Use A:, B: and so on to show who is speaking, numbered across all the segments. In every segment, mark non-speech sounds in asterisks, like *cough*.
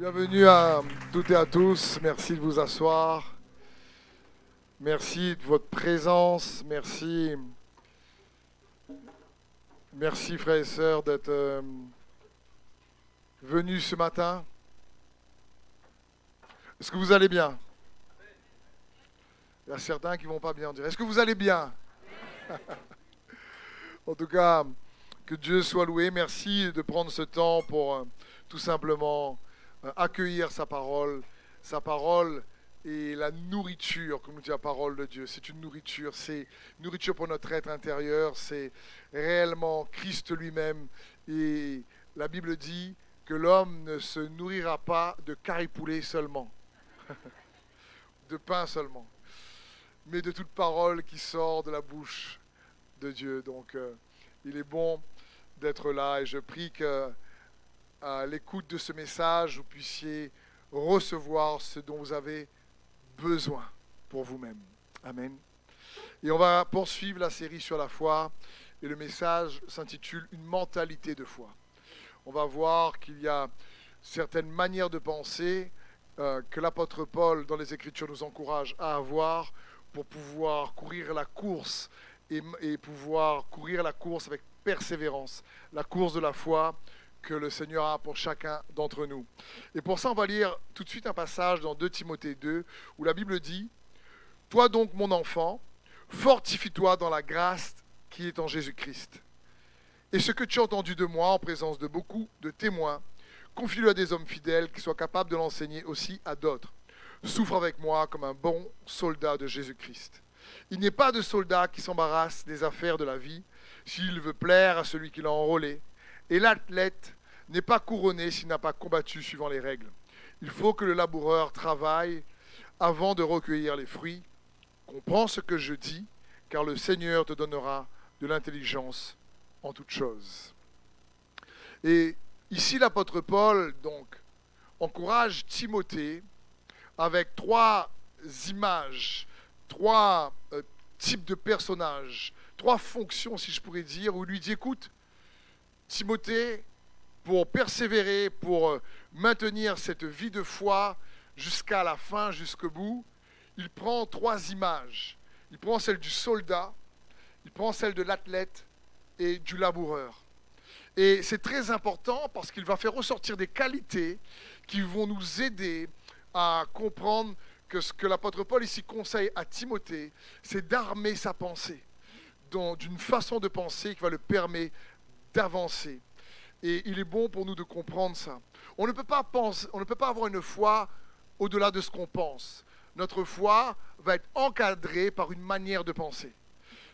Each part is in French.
A: Bienvenue à toutes et à tous. Merci de vous asseoir. Merci de votre présence. Merci. Merci, frères et sœurs, d'être euh, venus ce matin. Est-ce que vous allez bien? Il y a certains qui vont pas bien. Est-ce que vous allez bien? *laughs* En tout cas, que Dieu soit loué. Merci de prendre ce temps pour euh, tout simplement accueillir sa parole. Sa parole est la nourriture, comme nous dit la parole de Dieu. C'est une nourriture, c'est nourriture pour notre être intérieur, c'est réellement Christ lui-même. Et la Bible dit que l'homme ne se nourrira pas de caripoulet seulement, *laughs* de pain seulement, mais de toute parole qui sort de la bouche de Dieu. Donc, euh, il est bon d'être là et je prie que à l'écoute de ce message, vous puissiez recevoir ce dont vous avez besoin pour vous-même. Amen. Et on va poursuivre la série sur la foi et le message s'intitule Une mentalité de foi. On va voir qu'il y a certaines manières de penser euh, que l'apôtre Paul dans les Écritures nous encourage à avoir pour pouvoir courir la course et, et pouvoir courir la course avec persévérance, la course de la foi que le Seigneur a pour chacun d'entre nous. Et pour ça, on va lire tout de suite un passage dans 2 Timothée 2, où la Bible dit, Toi donc, mon enfant, fortifie-toi dans la grâce qui est en Jésus-Christ. Et ce que tu as entendu de moi en présence de beaucoup de témoins, confie-le à des hommes fidèles qui soient capables de l'enseigner aussi à d'autres. Souffre avec moi comme un bon soldat de Jésus-Christ. Il n'est pas de soldat qui s'embarrasse des affaires de la vie s'il veut plaire à celui qui l'a enrôlé. Et l'athlète n'est pas couronné s'il n'a pas combattu suivant les règles. Il faut que le laboureur travaille avant de recueillir les fruits. Comprends ce que je dis, car le Seigneur te donnera de l'intelligence en toutes choses. Et ici, l'apôtre Paul, donc, encourage Timothée avec trois images, trois euh, types de personnages, trois fonctions, si je pourrais dire, où il lui dit, écoute, Timothée, pour persévérer, pour euh, maintenir cette vie de foi jusqu'à la fin, jusqu'au bout, il prend trois images. Il prend celle du soldat, il prend celle de l'athlète et du laboureur. Et c'est très important parce qu'il va faire ressortir des qualités qui vont nous aider à comprendre que ce que l'apôtre Paul ici conseille à Timothée, c'est d'armer sa pensée d'une façon de penser qui va le permettre d'avancer. Et il est bon pour nous de comprendre ça. On ne peut pas, penser, on ne peut pas avoir une foi au-delà de ce qu'on pense. Notre foi va être encadrée par une manière de penser.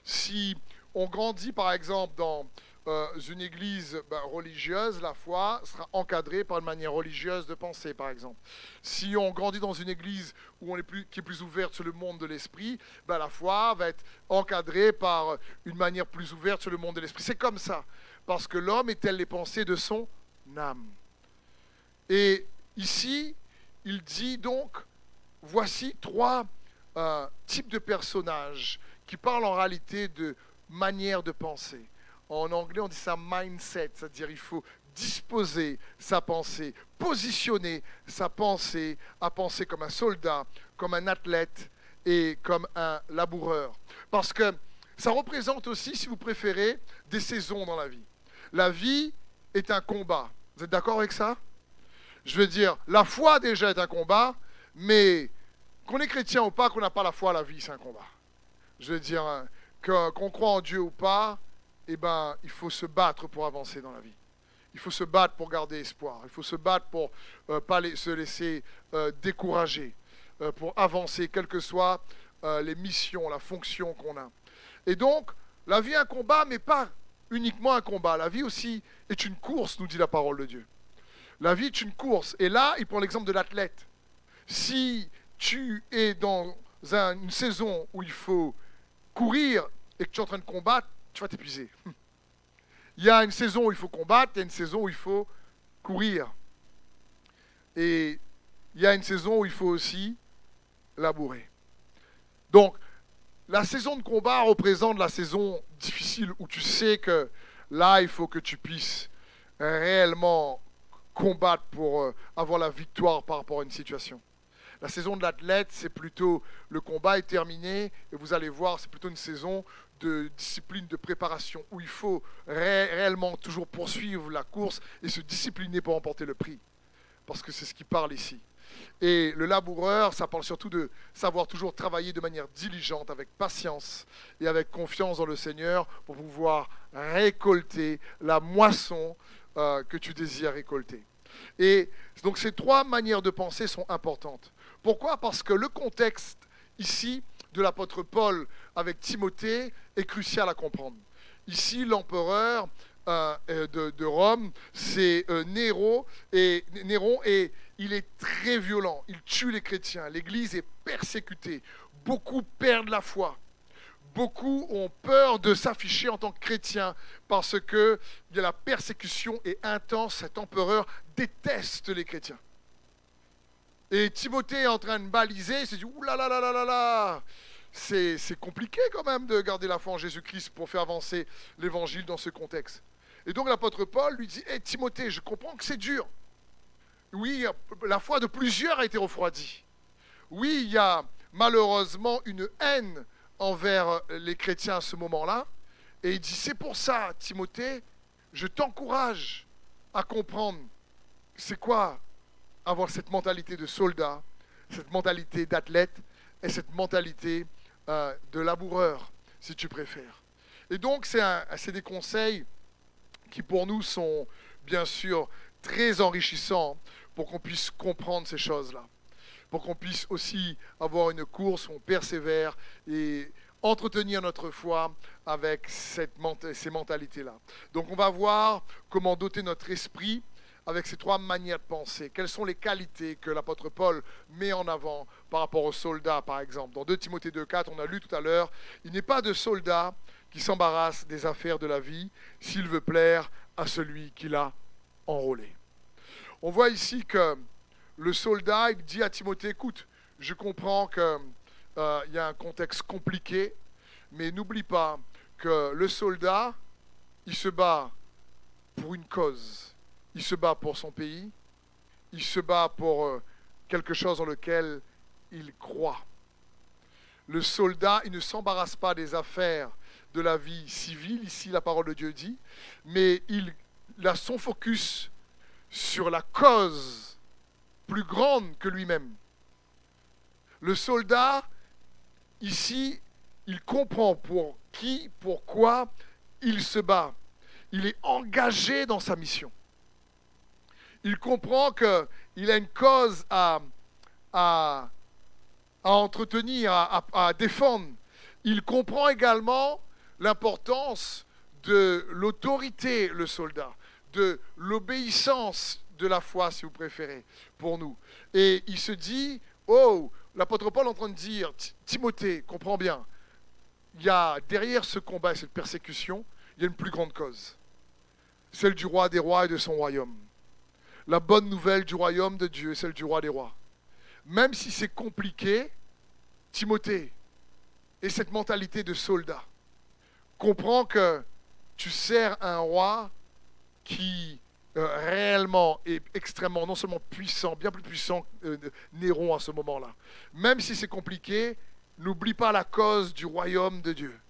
A: Si on grandit par exemple dans euh, une église ben, religieuse, la foi sera encadrée par une manière religieuse de penser, par exemple. Si on grandit dans une église où on est plus, qui est plus ouverte sur le monde de l'esprit, ben, la foi va être encadrée par une manière plus ouverte sur le monde de l'esprit. C'est comme ça, parce que l'homme est les pensées de son âme. Et ici, il dit donc, voici trois euh, types de personnages qui parlent en réalité de manière de penser. En anglais, on dit ça mindset, c'est-à-dire il faut disposer sa pensée, positionner sa pensée à penser comme un soldat, comme un athlète et comme un laboureur. Parce que ça représente aussi, si vous préférez, des saisons dans la vie. La vie est un combat. Vous êtes d'accord avec ça? Je veux dire, la foi déjà est un combat, mais qu'on est chrétien ou pas, qu'on n'a pas la foi, la vie, c'est un combat. Je veux dire, qu'on croit en Dieu ou pas, eh ben, il faut se battre pour avancer dans la vie. Il faut se battre pour garder espoir. Il faut se battre pour ne euh, pas se laisser euh, décourager, euh, pour avancer, quelles que soient les missions, la fonction qu'on a. Et donc, la vie est un combat, mais pas uniquement un combat. La vie aussi est une course, nous dit la parole de Dieu. La vie est une course. Et là, il prend l'exemple de l'athlète. Si tu es dans une saison où il faut courir et que tu es en train de combattre, tu vas t'épuiser. *laughs* Il y a une saison où il faut combattre, il y a une saison où il faut courir. Et il y a une saison où il faut aussi labourer. Donc, la saison de combat représente la saison difficile où tu sais que là, il faut que tu puisses réellement combattre pour euh, avoir la victoire par rapport à une situation. La saison de l'athlète, c'est plutôt le combat est terminé et vous allez voir, c'est plutôt une saison de discipline de préparation où il faut réellement toujours poursuivre la course et se discipliner pour emporter le prix. Parce que c'est ce qui parle ici. Et le laboureur, ça parle surtout de savoir toujours travailler de manière diligente, avec patience et avec confiance dans le Seigneur pour pouvoir récolter la moisson euh, que tu désires récolter. Et donc ces trois manières de penser sont importantes. Pourquoi? Parce que le contexte ici de l'apôtre Paul avec Timothée est crucial à comprendre. Ici, l'empereur euh, euh, de, Rome, c'est Néron, et Néron et il est très violent. Il tue les chrétiens. L'Église est persécutée. Beaucoup perdent la foi. Beaucoup ont peur de s'afficher en tant que chrétiens parce que la persécution est intense. Cet empereur déteste les chrétiens. Et Timothée est en train de baliser, il se dit, ouh là là là là là là c'est, compliqué quand même de garder la foi en Jésus-Christ pour faire avancer l'évangile dans ce contexte. Et donc l'apôtre Paul lui dit, hé Timothée, je comprends que c'est dur. Oui, la foi de plusieurs a été refroidie. Oui, il y a malheureusement une haine envers les chrétiens à ce moment-là. Et il dit, c'est pour ça, Timothée, je t'encourage à comprendre c'est quoi avoir cette mentalité de soldat, cette mentalité d'athlète et cette mentalité euh, de laboureur, si tu préfères. Et donc, c'est des conseils qui pour nous sont bien sûr très enrichissants pour qu'on puisse comprendre ces choses-là, pour qu'on puisse aussi avoir une course où on persévère et entretenir notre foi avec cette, ces mentalités-là. Donc on va voir comment doter notre esprit avec ces trois manières de penser. Quelles sont les qualités que l'apôtre Paul met en avant par rapport aux soldats, par exemple? Dans 2 Timothée 2.4, on a lu tout à l'heure, il n'est pas de soldat qui s'embarrasse des affaires de la vie s'il veut plaire à celui qui l'a enrôlé. On voit ici que le soldat, il dit à Timothée, écoute, je comprends qu'il euh, y a un contexte compliqué, mais n'oublie pas que le soldat, il se bat pour une cause. Il se bat pour son pays, il se bat pour euh, quelque chose dans lequel il croit. Le soldat, il ne s'embarrasse pas des affaires de la vie civile, ici la parole de Dieu dit, mais il a son focus sur la cause plus grande que lui-même. Le soldat, ici, il comprend pour qui, pourquoi il se bat. Il est engagé dans sa mission. Il comprend qu'il a une cause à, à, entretenir, à défendre. Il comprend également l'importance de l'autorité, le soldat de l'obéissance de la foi, si vous préférez, pour nous. Et il se dit, oh, l'apôtre Paul est en train de dire, Timothée, comprends bien, il y a derrière ce combat et cette persécution, il y a une plus grande cause, celle du roi des rois et de son royaume. La bonne nouvelle du royaume de Dieu, celle du roi des rois. Même si c'est compliqué, Timothée, et cette mentalité de soldat, comprends que tu sers un roi qui euh, réellement est extrêmement, non seulement puissant, bien plus puissant que euh, Néron à ce moment-là. Même si c'est compliqué, n'oublie pas la cause du royaume de Dieu.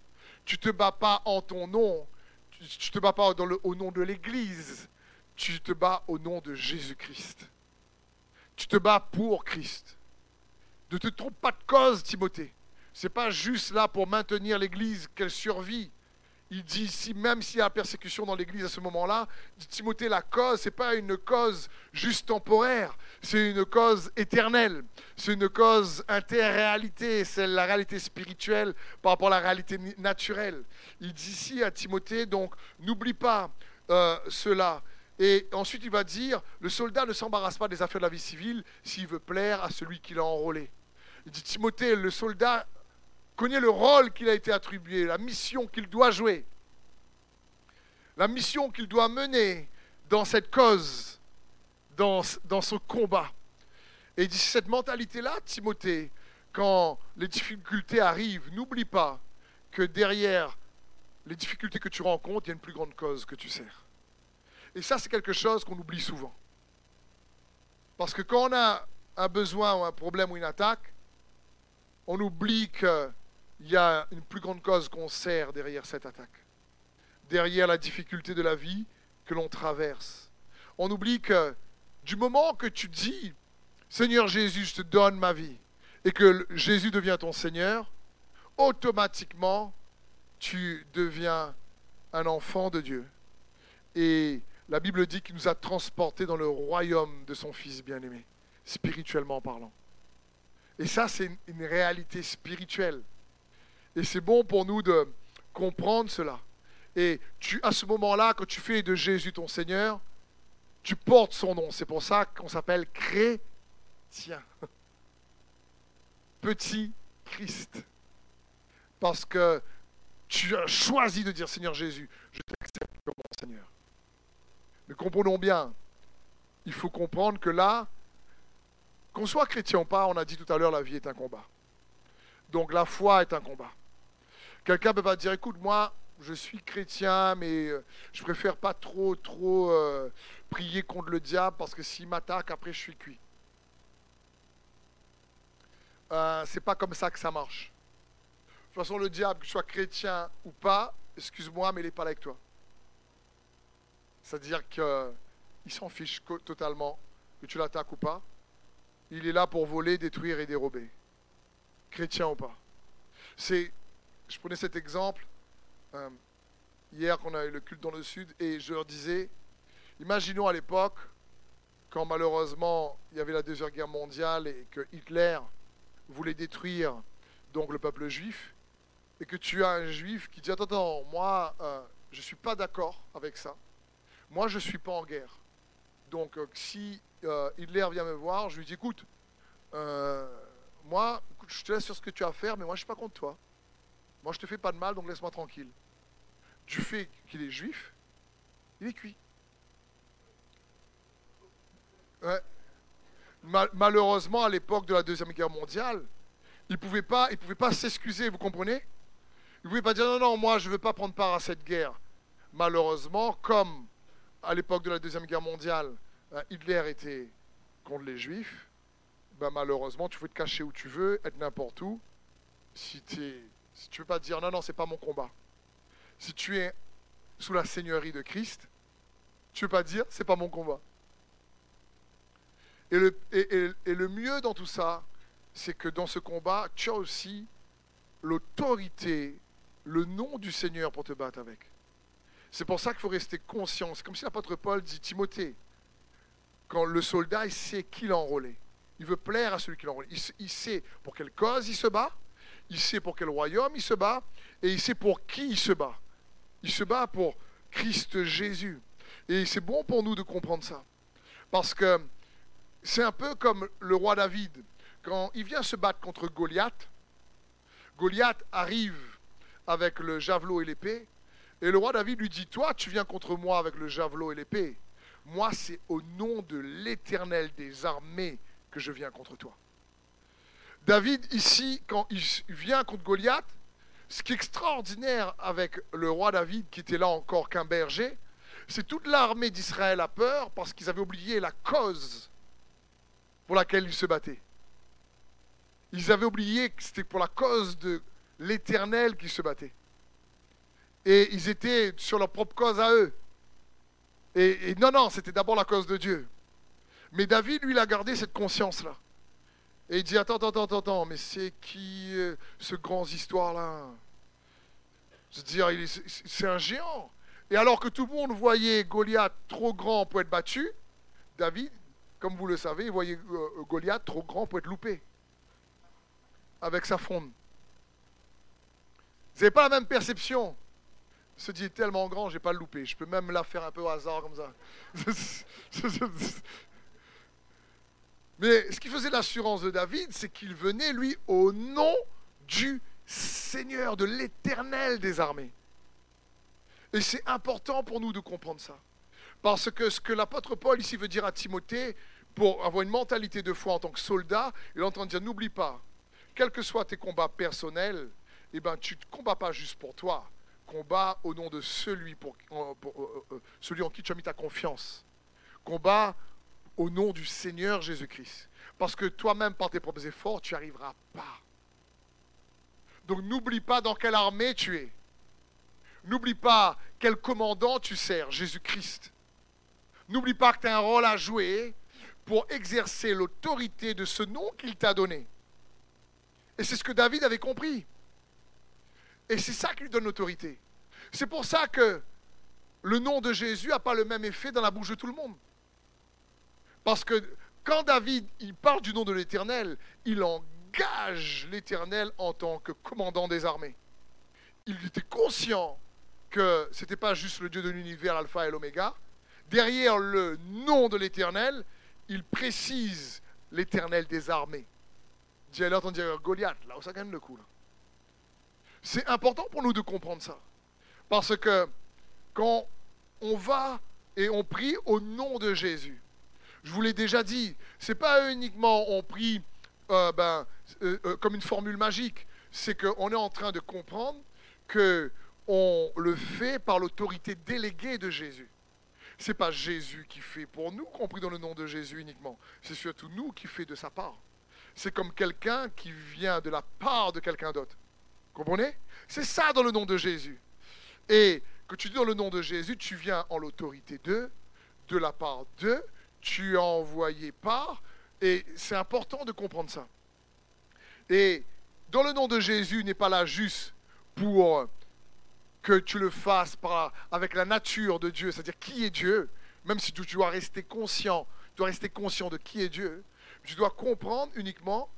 A: Tu ne te bats pas en ton nom, tu ne te bats pas au nom de l'Église, tu te bats au nom de Jésus-Christ. Tu te bats pour Christ. Ne te trompe pas de cause, Timothée. Ce n'est pas juste là pour maintenir l'Église qu'elle survit. Il dit ici, même s'il y a persécution dans l'Église à ce moment-là, Timothée, la cause, ce n'est pas une cause juste temporaire, c'est une cause éternelle, c'est une cause interréalité, c'est la réalité spirituelle par rapport à la réalité naturelle. Il dit ici à Timothée, donc, n'oublie pas euh, cela. Et ensuite, il va dire, le soldat ne s'embarrasse pas des affaires de la vie civile s'il veut plaire à celui qui l'a enrôlé. Il dit, Timothée, le soldat connaît le rôle qu'il a été attribué, la mission qu'il doit jouer, la mission qu'il doit mener dans cette cause, dans, dans ce combat. Et dit cette mentalité-là, Timothée, quand les difficultés arrivent, n'oublie pas que derrière les difficultés que tu rencontres, il y a une plus grande cause que tu sers. Et ça, c'est quelque chose qu'on oublie souvent. Parce que quand on a un besoin ou un problème ou une attaque, on oublie qu'il y a une plus grande cause qu'on sert derrière cette attaque, derrière la difficulté de la vie que l'on traverse. On oublie que du moment que tu dis, Seigneur Jésus, je te donne ma vie, et que Jésus devient ton Seigneur, automatiquement, tu deviens un enfant de Dieu. Et la Bible dit qu'il nous a transportés dans le royaume de son Fils bien-aimé, spirituellement parlant. Et ça, c'est une, réalité spirituelle. Et c'est bon pour nous de comprendre cela. Et tu, à ce moment-là, quand tu fais de Jésus ton Seigneur, tu portes son nom. C'est pour ça qu'on s'appelle chrétien. Petit Christ. Parce que tu as choisi de dire Seigneur Jésus, je t'accepte comme mon Seigneur. Mais comprenons bien, il faut comprendre que là, qu'on soit chrétien ou pas, on a dit tout à l'heure, la vie est un combat. Donc la foi est un combat. Quelqu'un peut pas dire, écoute, moi, je suis chrétien, mais euh, je préfère pas trop, trop euh, prier contre le diable parce que s'il m'attaque, après je suis cuit. Euh, c'est pas comme ça que ça marche. De toute façon, le diable, que tu sois chrétien ou pas, excuse-moi, mais il n'est pas là avec toi. C'est-à-dire qu'il s'en fiche totalement que tu l'attaques ou pas. Il est là pour voler, détruire et dérober. Chrétien ou pas. C'est, je prenais cet exemple euh, hier qu'on a eu le culte dans le sud et je leur disais, imaginons à l'époque quand malheureusement il y avait la deuxième guerre mondiale et que Hitler voulait détruire donc le peuple juif et que tu as un juif qui dit attends, attends moi euh, je ne suis pas d'accord avec ça moi, je ne suis pas en guerre. Donc, euh, si euh, Hitler vient me voir, je lui dis, écoute, moi, je te laisse sur ce que tu as à faire, mais moi, je ne suis pas contre toi. Moi, je ne te fais pas de mal, donc laisse-moi tranquille. Du fait qu'il est juif, il est cuit. malheureusement, à l'époque de la Deuxième Guerre mondiale, il ne pouvait pas, s'excuser, vous comprenez? Il ne pouvait pas dire, non, non, moi, je ne veux pas prendre part à cette guerre. Malheureusement, comme à l'époque de la Deuxième Guerre mondiale, euh, Hitler était contre les Juifs, ben malheureusement, tu peux te cacher où tu veux, être n'importe où. Si, si tu ne veux pas dire non, non, c'est pas mon combat. Si tu es sous la seigneurie de Christ, tu ne veux pas dire c'est pas mon combat. Et le, et le mieux dans tout ça, c'est que dans ce combat, tu as aussi l'autorité, le nom du Seigneur pour te battre avec. C'est pour ça qu'il faut rester conscient. C'est comme si l'apôtre Paul dit Timothée, quand le soldat, il sait qui l'a enrôlé. Il veut plaire à celui qui l'a enrôlé. Il, sait pour quelle cause il se bat, il sait pour quel royaume il se bat, et il sait pour qui il se bat. Il se bat pour Christ Jésus. Et c'est bon pour nous de comprendre ça. Parce que c'est un peu comme le roi David. Quand il vient se battre contre Goliath, Goliath arrive avec le javelot et l'épée, et le roi David lui dit, toi, tu viens contre moi avec le javelot et l'épée. Moi, c'est au nom de l'Éternel des armées que je viens contre toi. David, ici, quand il vient contre Goliath, ce qui est extraordinaire avec le roi David, qui était là encore qu'un berger, c'est toute l'armée d'Israël a peur parce qu'ils avaient oublié la cause pour laquelle ils se battaient. Ils avaient oublié que c'était pour la cause de l'Éternel qu'ils se battaient et ils étaient sur leur propre cause à eux. Et, non, non, c'était d'abord la cause de Dieu. Mais David, lui, il a gardé cette conscience-là. Et il dit, attends, attends, attends, attends, mais c'est qui euh, ce grand histoire-là Je dire, c'est un géant. Et alors que tout le monde voyait Goliath trop grand pour être battu, David, comme vous le savez, il voyait euh, Goliath trop grand pour être loupé. Avec sa fronde. Vous n'avez pas la même perception se dit tellement grand, j'ai pas le loupé. Je peux même la faire un peu au hasard comme ça. *laughs* Mais ce qui faisait l'assurance de David, c'est qu'il venait, lui, au nom du Seigneur, de l'Éternel des armées. Et c'est important pour nous de comprendre ça. Parce que ce que l'apôtre Paul ici veut dire à Timothée, pour avoir une mentalité de foi en tant que soldat, il est dire, n'oublie pas, quels que soient tes combats personnels, eh ben, tu ne combats pas juste pour toi, Combat au nom de celui, euh, euh, celui en qui tu as mis ta confiance. Combat au nom du Seigneur Jésus-Christ. Parce que toi-même, par tes propres efforts, tu n'y arriveras pas. Donc n'oublie pas dans quelle armée tu es. N'oublie pas quel commandant tu sers, Jésus-Christ. N'oublie pas que tu as un rôle à jouer pour exercer l'autorité de ce nom qu'il t'a donné. Et c'est ce que David avait compris. Et c'est ça qui lui donne l'autorité. C'est pour ça que le nom de Jésus n'a pas le même effet dans la bouche de tout le monde. Parce que quand David il parle du nom de l'Éternel, il engage l'Éternel en tant que commandant des armées. Il était conscient que ce n'était pas juste le Dieu de l'univers, l'alpha et l'oméga. Derrière le nom de l'Éternel, il précise l'Éternel des armées. Dis alors, on dirait Goliath, là où ça gagne le coup. C'est important pour nous de comprendre ça. Parce que quand on va et on prie au nom de Jésus, je vous l'ai déjà dit, c'est pas uniquement on prie euh, ben, euh, euh, comme une formule magique, c'est qu'on est en train de comprendre que on le fait par l'autorité déléguée de Jésus. C'est pas Jésus qui fait pour nous, compris dans le nom de Jésus uniquement. C'est surtout nous qui fait de sa part. C'est comme quelqu'un qui vient de la part de quelqu'un d'autre. Comprenez? C'est ça dans le nom de Jésus. Et que tu dis dans le nom de Jésus, tu viens en l'autorité de, de la part de, tu as envoyé par, et c'est important de comprendre ça. Et dans le nom de Jésus n'est pas là juste pour que tu le fasses avec la nature de Dieu, c'est-à-dire qui est Dieu, même si tu dois rester conscient, tu dois rester conscient de qui est Dieu, tu dois comprendre uniquement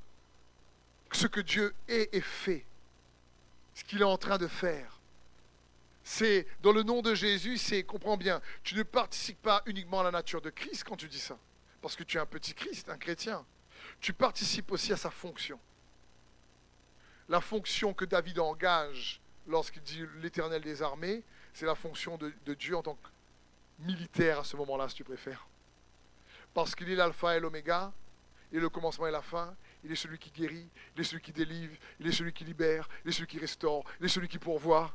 A: ce que Dieu est et fait, ce qu'il est en train de faire. C'est dans le nom de Jésus, c'est, comprends bien, tu ne participes pas uniquement à la nature de Christ quand tu dis ça, parce que tu es un petit Christ, un chrétien. Tu participes aussi à sa fonction. La fonction que David engage lorsqu'il dit l'éternel des armées, c'est la fonction de, de Dieu en tant que militaire à ce moment-là, si tu préfères. Parce qu'il est l'alpha et l'oméga, et le commencement et la fin. Il est celui qui guérit, il est celui qui délivre, il est celui qui libère, il est celui qui restaure, il est celui qui pourvoit.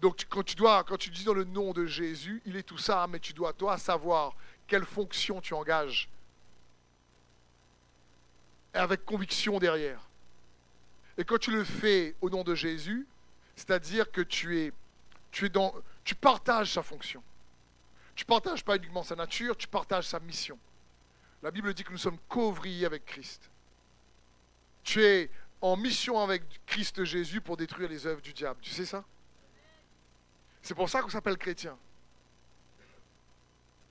A: Donc quand tu dois, quand tu dis dans le nom de Jésus, il est tout ça, mais tu dois toi savoir quelle fonction tu engages. Et avec conviction derrière. Et quand tu le fais au nom de Jésus, c'est-à-dire que tu es, tu es dans, tu partages sa fonction. Tu partages pas uniquement sa nature, tu partages sa mission. La Bible dit que nous sommes couvriers avec Christ. Tu es en mission avec Christ Jésus pour détruire les œuvres du diable. Tu sais ça? C'est pour ça qu'on s'appelle chrétien.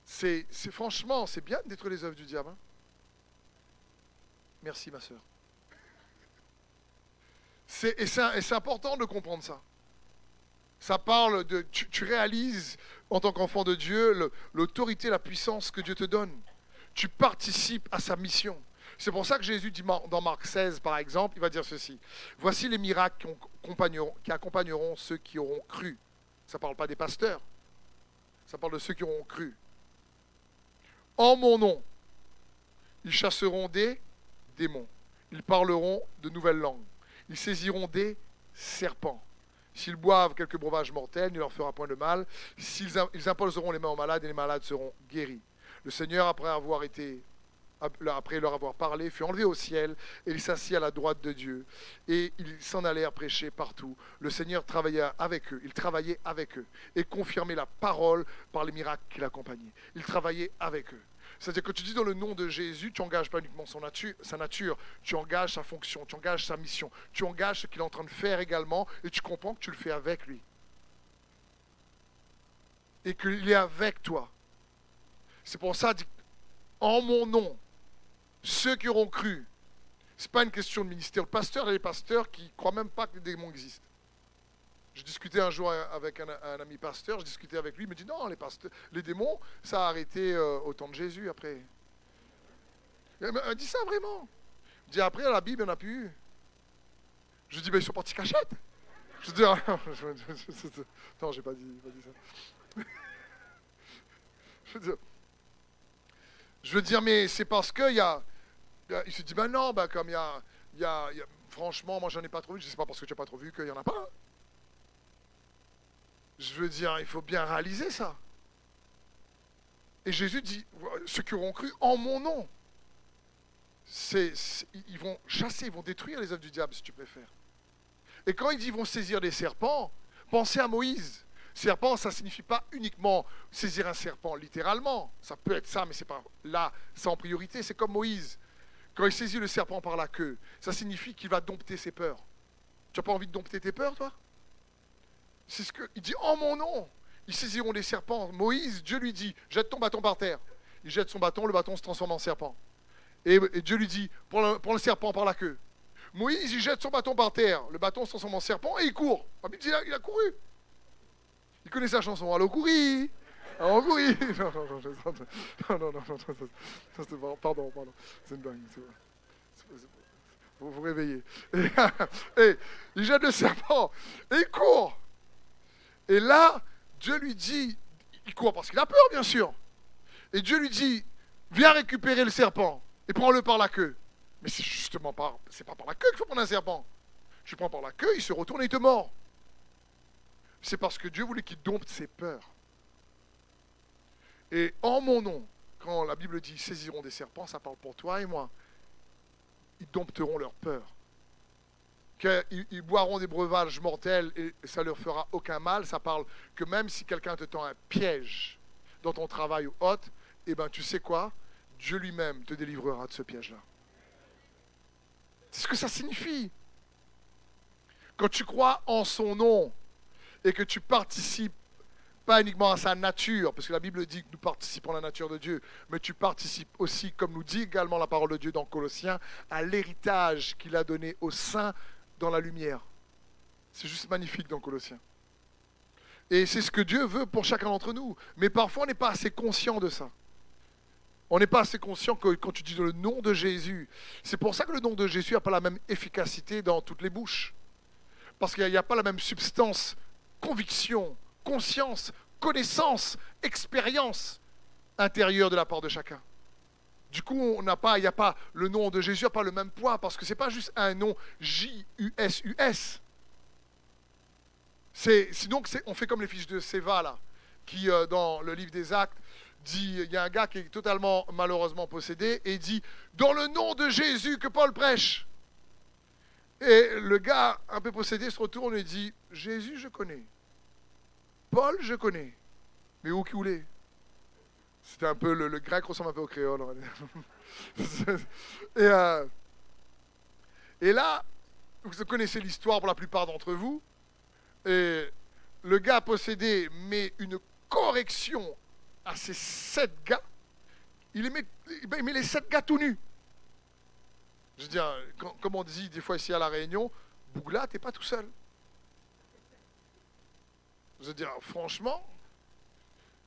A: C'est, franchement, c'est bien de détruire les œuvres du diable. Hein. Merci ma soeur. et, c'est, important de comprendre ça. Ça parle de. Tu, réalises, en tant qu'enfant de Dieu, l'autorité, la puissance que Dieu te donne. Tu participes à sa mission. C'est pour ça que Jésus dit dans Marc 16, par exemple, il va dire ceci. Voici les miracles qui accompagneront ceux qui auront cru. Ça ne parle pas des pasteurs. Ça parle de ceux qui auront cru. En mon nom, ils chasseront des démons. Ils parleront de nouvelles langues. Ils saisiront des serpents. S'ils boivent quelques breuvages mortels, il ne leur fera point de mal. S'ils ils imposeront les mains aux malades et les malades seront guéris. Le Seigneur, après avoir été après leur avoir parlé, fut enlevé au ciel et il s'assit à la droite de Dieu. Et ils s'en allèrent prêcher partout. Le Seigneur travaillait avec eux, il travaillait avec eux et confirmait la parole par les miracles qui l'accompagnaient. Il travaillait avec eux. C'est-à-dire que tu dis dans le nom de Jésus, tu engages pas uniquement son nature, sa nature, tu engages sa fonction, tu engages sa mission, tu engages ce qu'il est en train de faire également et tu comprends que tu le fais avec lui. Et qu'il est avec toi. C'est pour ça, en mon nom, ceux qui auront cru. Ce n'est pas une question de ministère. Le pasteur, il y a des pasteurs qui ne croient même pas que les démons existent. Je discutais un jour avec un, ami pasteur, je discutais avec lui, il me dit non, les, pasteurs, les démons, ça a arrêté euh, au temps de Jésus après. Il m'a dit ça vraiment. Il dit après, la Bible, il n'y en a plus Je dis, ben ils sont partis cachette. Je dis, *laughs* non, j'ai pas dit, pas dit ça. *laughs* je, dis, je veux dire, mais c'est parce qu'il y a, il se dit, ben non, ben comme il y a, y a, franchement, moi j'en ai pas trop vu, je sais pas parce que tu n'as pas trop vu qu'il n'y en a pas. Je veux dire, il faut bien réaliser ça. Et Jésus dit, ceux qui auront cru en mon nom, ils vont chasser, ils vont détruire les œuvres du diable, si tu préfères. Et quand il dit ils vont saisir des serpents, pensez à Moïse. Serpent, ça ne signifie pas uniquement saisir un serpent, littéralement. Ça peut être ça, mais c'est pas là, en priorité. C'est comme Moïse. Quand il saisit le serpent par la queue, ça signifie qu'il va dompter ses peurs. Tu n'as pas envie de dompter tes peurs, toi? C'est ce que il dit en mon nom. Ils saisiront les serpents. Moïse, Dieu lui dit jette ton bâton par terre. Il jette son bâton, le bâton se transforme en serpent. Et, Dieu lui dit prends le, serpent par la queue. Moïse, il jette son bâton par terre, le bâton se transforme en serpent et il court. Ah, il a couru. Il connaît sa chanson. Allô, courir Allô, courir *laughs* Non, non, non, non, non, non, non, pardon, pardon. C'est une blague. Vous vous réveillez. *laughs* Et, il jette le serpent et il court. Et là, Dieu lui dit, il court parce qu'il a peur, bien sûr. Et Dieu lui dit, viens récupérer le serpent et prends-le par la queue. Mais c'est justement pas, c'est pas par la queue qu'il faut prendre un serpent. Tu prends par la queue, il se retourne et il te mord. C'est parce que Dieu voulait qu'il dompte ses peurs. Et en mon nom, quand la Bible dit saisiront des serpents, ça parle pour toi et moi. Ils dompteront leur peur. Qu'ils boiront des breuvages mortels et ça leur fera aucun mal. Ça parle que même si quelqu'un te tend un piège dans ton travail ou autre, eh ben tu sais quoi? Dieu lui-même te délivrera de ce piège-là. C'est ce que ça signifie. Quand tu crois en son nom, et que tu participes pas uniquement à sa nature, parce que la Bible dit que nous participons à la nature de Dieu, mais tu participes aussi, comme nous dit également la parole de Dieu dans Colossiens, à l'héritage qu'il a donné aux saints dans la lumière. C'est juste magnifique dans Colossiens. Et c'est ce que Dieu veut pour chacun d'entre nous. Mais parfois, on n'est pas assez conscient de ça. On n'est pas assez conscient que quand tu dis le nom de Jésus, c'est pour ça que le nom de Jésus n'a pas la même efficacité dans toutes les bouches. Parce qu'il n'y a, pas la même substance conviction, conscience, connaissance, expérience intérieure de la part de chacun. Du coup, on n'a pas, il n'y a pas le nom de Jésus pas le même poids parce que c'est pas juste un nom J-U-S-U-S. C'est, sinon, on fait comme les fiches de Seva là, qui euh, dans le livre des Actes dit, il y a un gars qui est totalement malheureusement possédé et dit dans le nom de Jésus que Paul prêche. Et le gars, un peu possédé, se retourne et dit Jésus, je connais. Paul, je connais. Mais où qu'il est C'était un peu, le, grec ressemble un peu au créole. *laughs* et, euh, et là, vous connaissez l'histoire pour la plupart d'entre vous. Et le gars possédé met une correction à ces sept gars. Il il met les sept gars tout nus. Je veux dire, comme on dit des fois ici à La Réunion, Bougla, t'es pas tout seul. Je veux dire, franchement,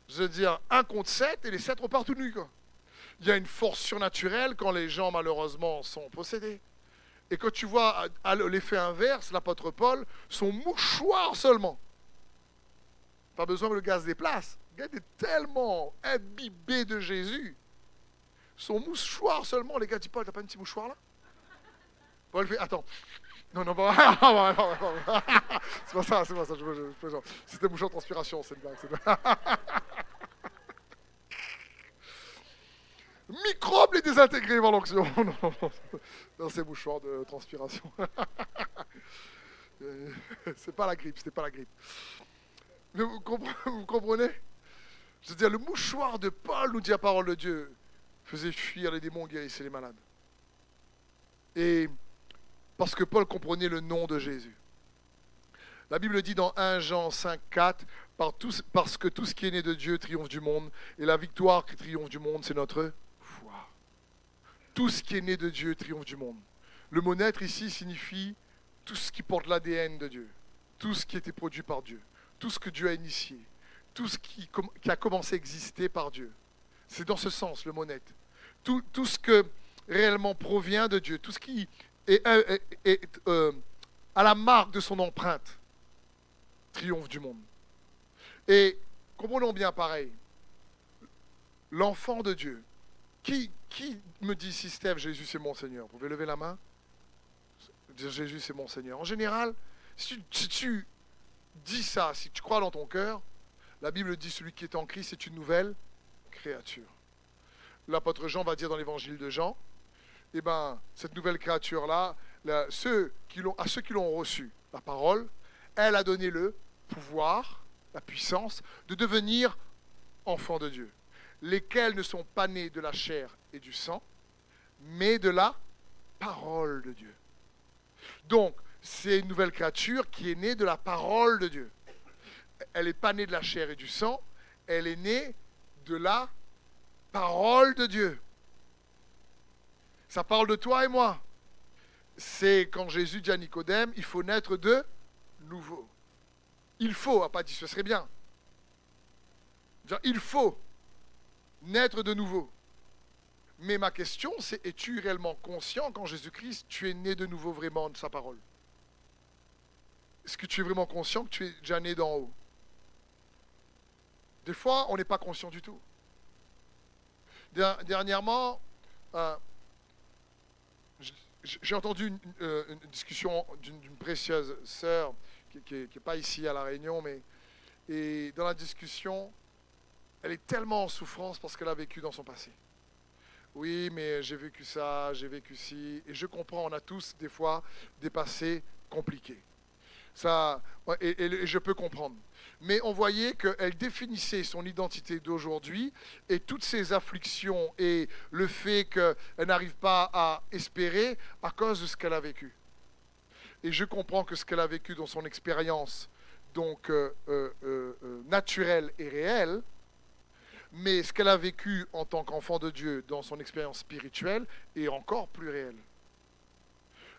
A: je veux dire, un contre sept et les sept repartent tout nus. Quoi. Il y a une force surnaturelle quand les gens, malheureusement, sont possédés. Et quand tu vois l'effet inverse, l'apôtre Paul, son mouchoir seulement. Pas besoin que le gaz déplace. Gars est tellement imbibé de Jésus. Son mouchoir seulement, les gars disent Paul, t'as pas un petit mouchoir là? Fait, attends. Non, non, pas. *laughs* *laughs* c'est pas ça, c'est pas ça. Je, C'était bouchon de transpiration, c'est une blague. *laughs* Microbe les désintégrés avant l'onction. non, non, c'est mouchoir de transpiration. c'est pas la grippe, c'était pas la grippe. Mais vous comprenez? Je veux dire, le mouchoir de Paul, nous dit la parole de Dieu, faisait fuir les démons, guérissait les malades. Et parce que Paul comprenait le nom de Jésus. La Bible dit dans 1 Jean 5, 4, parce que tout ce qui est né de Dieu triomphe du monde, et la victoire qui triomphe du monde, c'est notre foi. Tout ce qui est né de Dieu triomphe du monde. Le mot ici signifie tout ce qui porte l'ADN de Dieu, tout ce qui été produit par Dieu, tout ce que Dieu a initié, tout ce qui, a commencé à exister par Dieu. C'est dans ce sens le mot. Tout, tout ce que réellement provient de Dieu, tout ce qui et, euh, à la marque de son empreinte, triomphe du monde. Et comprenons bien pareil, l'enfant de Dieu, qui, qui me dit si Jésus c'est mon Seigneur? Vous pouvez lever la main Jésus c'est mon Seigneur. En général, si tu, dis ça, si tu crois dans ton cœur, la Bible dit celui qui est en Christ c'est une nouvelle créature. L'apôtre Jean va dire dans l'évangile de Jean, eh ben, cette nouvelle créature-là, à ceux qui l'ont reçu, la parole, elle a donné le pouvoir, la puissance, de devenir enfants de Dieu, lesquels ne sont pas nés de la chair et du sang, mais de la parole de Dieu. Donc, c'est une nouvelle créature qui est née de la parole de Dieu. Elle n'est pas née de la chair et du sang, elle est née de la parole de Dieu. Ça parle de toi et moi. C'est quand Jésus dit à Nicodème, il faut naître de nouveau. Il faut, a pas dit ce serait bien. Il faut naître de nouveau. Mais ma question, c'est es-tu réellement conscient qu'en Jésus-Christ, tu es né de nouveau vraiment de sa parole? Est-ce que tu es vraiment conscient que tu es déjà né d'en haut? Des fois, on n'est pas conscient du tout. Dernièrement, euh, j'ai entendu une, euh, discussion d'une précieuse sœur qui n'est pas ici à La Réunion, mais et dans la discussion, elle est tellement en souffrance parce qu'elle a vécu dans son passé. Oui, mais j'ai vécu ça, j'ai vécu ci, et je comprends, on a tous des fois des passés compliqués. Ça, et je peux comprendre mais on voyait qu'elle définissait son identité d'aujourd'hui et toutes ses afflictions et le fait qu'elle n'arrive pas à espérer à cause de ce qu'elle a vécu. Et je comprends que ce qu'elle a vécu dans son expérience, donc euh, euh, euh, naturelle et réelle, mais ce qu'elle a vécu en tant qu'enfant de Dieu dans son expérience spirituelle est encore plus réel.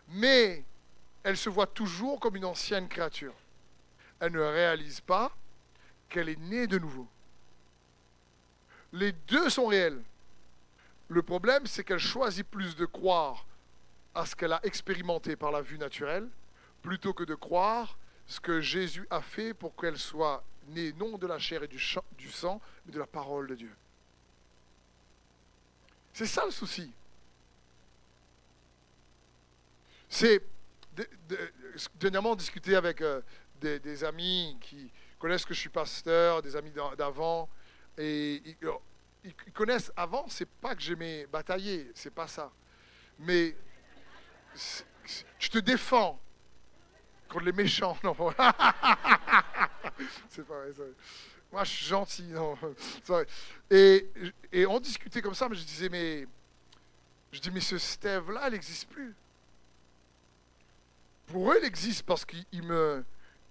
A: Mais elle se voit toujours comme une ancienne créature elle ne réalise pas qu'elle est née de nouveau. Les deux sont réels. Le problème, c'est qu'elle choisit plus de croire à ce qu'elle a expérimenté par la vue naturelle, plutôt que de croire ce que Jésus a fait pour qu'elle soit née non de la chair et du, sang, mais de la parole de Dieu. C'est ça le souci. C'est dernièrement discuter avec euh, des, amis qui connaissent que je suis pasteur, des amis d'avant, et ils, connaissent avant, c'est pas que j'aimais batailler, c'est pas ça. Mais je te défends contre les méchants. *laughs* Non, *laughs* c'est pas vrai, Moi, je suis gentil. Non, *laughs* et, et on discutait comme ça, mais je disais, mais je dis, mais ce Steve-là, il n'existe plus. Pour eux, il existe parce qu'il me,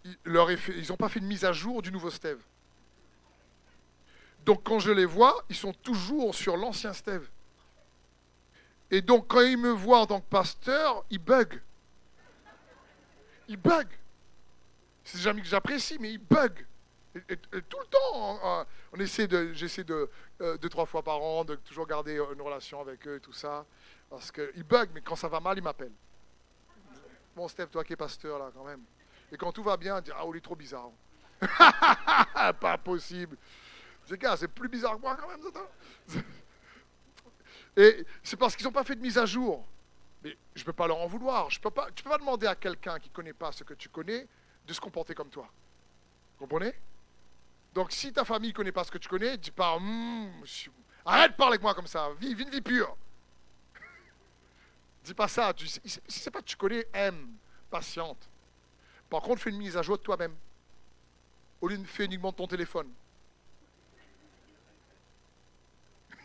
A: ils n'ont pas fait de mise à jour du nouveau Steve. Donc quand je les vois, ils sont toujours sur l'ancien Steve. Et donc quand ils me voient en tant que pasteur, ils bug. Ils bug. C'est amis que j'apprécie, mais ils bug. Tout le temps, on, essaie de, j'essaie de euh, deux trois fois par an de toujours garder une relation avec eux et tout ça, parce qu'ils bug. Mais quand ça va mal, ils m'appellent. Bon, Steve, toi qui es pasteur là, quand même. Et quand tout va bien, Ah, oh, il est trop bizarre. *laughs* pas possible. C'est plus bizarre que moi quand même. Et c'est parce qu'ils n'ont pas fait de mise à jour. Mais je ne peux pas leur en vouloir. Je peux pas, tu ne peux pas demander à quelqu'un qui ne connaît pas ce que tu connais de se comporter comme toi. Vous comprenez? Donc si ta famille ne connaît pas ce que tu connais, dis pas hmm, arrête de parler avec moi comme ça, vis une vie pure. Dis pas ça. Si c'est pas que tu connais, aime, patiente. Par contre, fais une mise à jour de toi-même. Au lieu de faire uniquement ton téléphone. *laughs*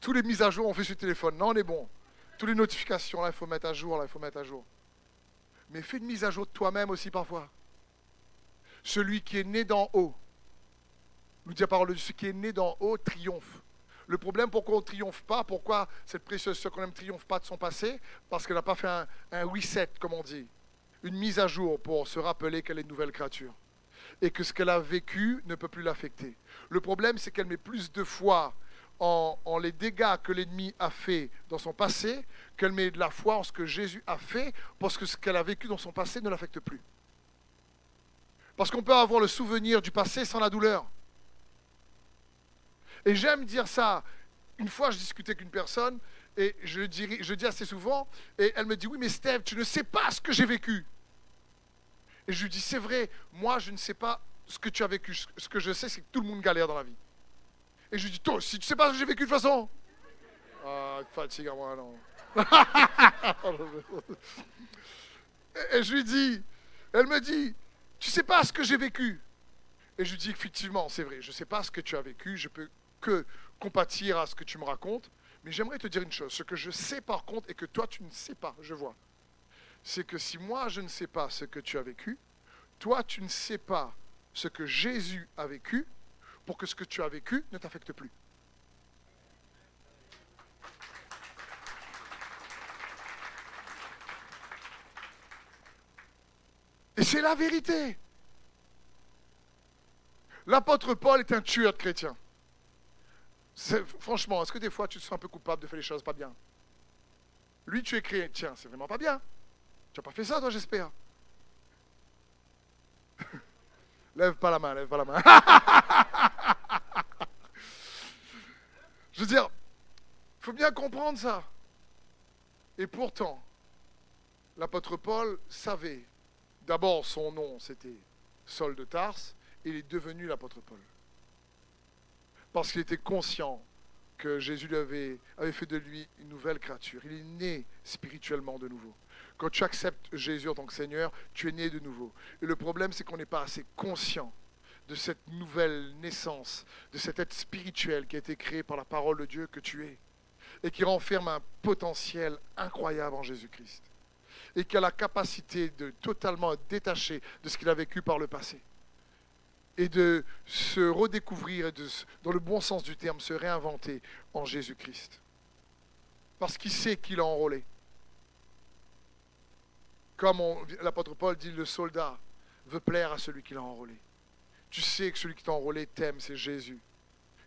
A: Tous les mises à jour, on fait sur le téléphone. Non, on est bon. Toutes les notifications, là, il faut mettre à jour, là, il faut mettre à jour. Mais fais une mise à jour de toi-même aussi parfois. Celui qui est né d'en haut, nous dit la parole de Dieu, celui qui est né d'en haut triomphe. Le problème, pourquoi on ne triomphe pas, pourquoi cette précieuse sœur qu'on aime ne triomphe pas de son passé Parce qu'elle n'a pas fait un, reset, comme on dit une mise à jour pour se rappeler qu'elle est une nouvelle créature et que ce qu'elle a vécu ne peut plus l'affecter. Le problème, c'est qu'elle met plus de foi en, les dégâts que l'ennemi a fait dans son passé qu'elle met de la foi en ce que Jésus a fait parce que ce qu'elle a vécu dans son passé ne l'affecte plus. Parce qu'on peut avoir le souvenir du passé sans la douleur. Et j'aime dire ça. Une fois, je discutais avec une personne et je, dis assez souvent, et elle me dit, oui, mais Steve, tu ne sais pas ce que j'ai vécu. Et je lui dis, c'est vrai, moi je ne sais pas ce que tu as vécu. Ce que je sais, c'est que tout le monde galère dans la vie. Et je lui dis, toi si tu sais pas ce que j'ai vécu de toute façon? Ah, fatigue à moi, non. *laughs* et je lui dis, elle me dit, tu sais pas ce que j'ai vécu? Et je lui dis, effectivement, c'est vrai, je ne sais pas ce que tu as vécu, je peux que compatir à ce que tu me racontes, mais j'aimerais te dire une chose, ce que je sais par contre et que toi tu ne sais pas, je vois, c'est que si moi je ne sais pas ce que tu as vécu, toi tu ne sais pas ce que Jésus a vécu pour que ce que tu as vécu ne t'affecte plus. Et c'est la vérité. L'apôtre Paul est un tueur de chrétiens. Franchement, est-ce que des fois tu te sens un peu coupable de faire les choses pas bien? Lui, tu es chrétien, c'est vraiment pas bien. Tu n'as pas fait ça, toi, j'espère. *laughs* lève pas la main, lève pas la main. *laughs* Je veux dire, il faut bien comprendre ça. Et pourtant, l'apôtre Paul savait, d'abord son nom c'était Saul de Tarse, et il est devenu l'apôtre Paul. Parce qu'il était conscient que Jésus lui avait, avait fait de lui une nouvelle créature. Il est né spirituellement de nouveau. Quand tu acceptes Jésus en tant que Seigneur, tu es né de nouveau. Et le problème, c'est qu'on n'est pas assez conscient de cette nouvelle naissance, de cet être spirituel qui a été créé par la parole de Dieu que tu es, et qui renferme un potentiel incroyable en Jésus-Christ, et qui a la capacité de totalement détaché de ce qu'il a vécu par le passé, et de se redécouvrir, et de, dans le bon sens du terme, se réinventer en Jésus-Christ. Parce qu'il sait qu'il a enrôlé. Comme l'apôtre Paul dit, le soldat veut plaire à celui qui l'a enrôlé. Tu sais que celui qui t'a enrôlé t'aime, c'est Jésus.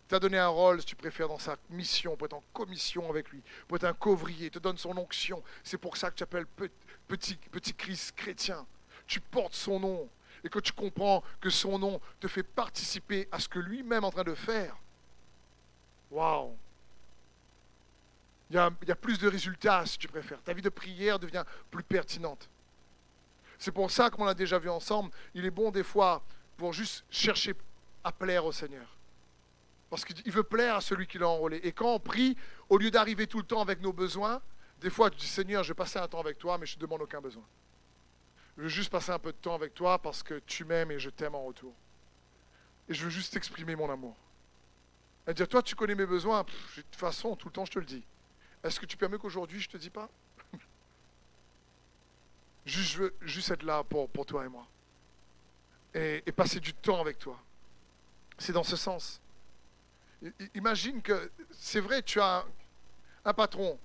A: Il t'a donné un rôle, si tu préfères, dans sa mission, pour être en commission avec lui, pour être un couvrier, te donne son onction. C'est pour ça que tu appelles petit, petit Christ chrétien. Tu portes son nom et que tu comprends que son nom te fait participer à ce que lui-même est en train de faire, waouh! Il y, a, plus de résultats, si tu préfères. Ta vie de prière devient plus pertinente. C'est pour ça, comme on l'a déjà vu ensemble, il est bon des fois pour juste chercher à plaire au Seigneur. Parce qu'il veut plaire à celui qui l'a enrôlé. Et quand on prie, au lieu d'arriver tout le temps avec nos besoins, des fois tu dis Seigneur, je vais passer un temps avec toi, mais je ne demande aucun besoin. Je veux juste passer un peu de temps avec toi parce que tu m'aimes et je t'aime en retour. Et je veux juste exprimer mon amour. Et dire, toi, tu connais mes besoins. de toute façon, tout le temps, je te le dis. Est-ce que tu permets qu'aujourd'hui, je ne te dis pas? *laughs* Juste, Je veux juste être là pour, pour toi et moi. Et passer du temps avec toi. C'est dans ce sens. Imagine que, c'est vrai, tu as un patron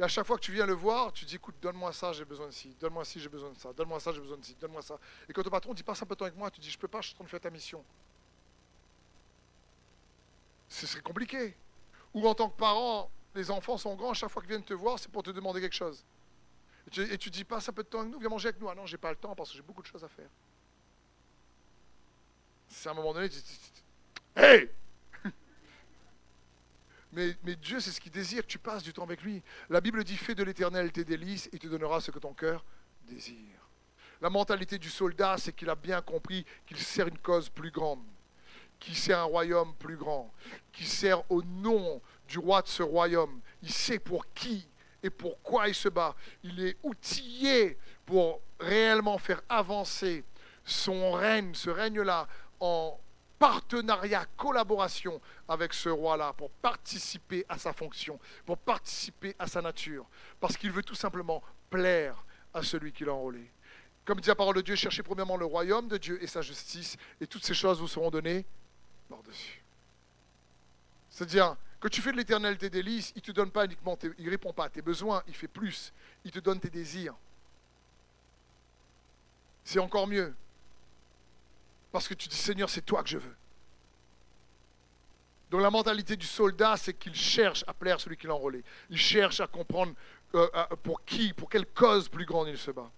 A: et à chaque fois que tu viens le voir, tu dis écoute, donne-moi ça, j'ai besoin de ci, donne-moi ci, j'ai besoin de ça, donne-moi ça, j'ai besoin de ci, donne-moi ça. Et quand ton patron dit passe un peu de temps avec moi, tu dis je peux pas, je suis en train de faire ta mission. Ce serait compliqué. Ou en tant que parent, les enfants sont grands, à chaque fois qu'ils viennent te voir, c'est pour te demander quelque chose. Et tu, dis passe un peu de temps avec nous, viens manger avec nous. Ah non, j'ai pas le temps parce que j'ai beaucoup de choses à faire. C'est à un moment donné, tu dis Hey mais, Dieu, c'est ce qu'il désire, tu passes du temps avec lui. La Bible dit, fais de l'éternel tes délices et te donnera ce que ton cœur désire. La mentalité du soldat, c'est qu'il a bien compris qu'il sert une cause plus grande, qu'il sert un royaume plus grand, qu'il sert au nom du roi de ce royaume. Il sait pour qui et pourquoi il se bat. Il est outillé pour réellement faire avancer son règne, ce règne-là, en partenariat, collaboration avec ce roi-là pour participer à sa fonction, pour participer à sa nature, parce qu'il veut tout simplement plaire à celui qui l'a enrôlé. Comme dit la parole de Dieu, cherchez premièrement le royaume de Dieu et sa justice, et toutes ces choses vous seront données par-dessus. C'est-à-dire que tu fais de l'éternel tes délices, il ne te donne pas uniquement, il ne répond pas à tes besoins, il fait plus, il te donne tes désirs. C'est encore mieux. Parce que tu dis, Seigneur, c'est toi que je veux. Donc la mentalité du soldat, c'est qu'il cherche à plaire celui qui l'a enrôlé. Il cherche à comprendre euh, pour qui, pour quelle cause plus grande il se bat.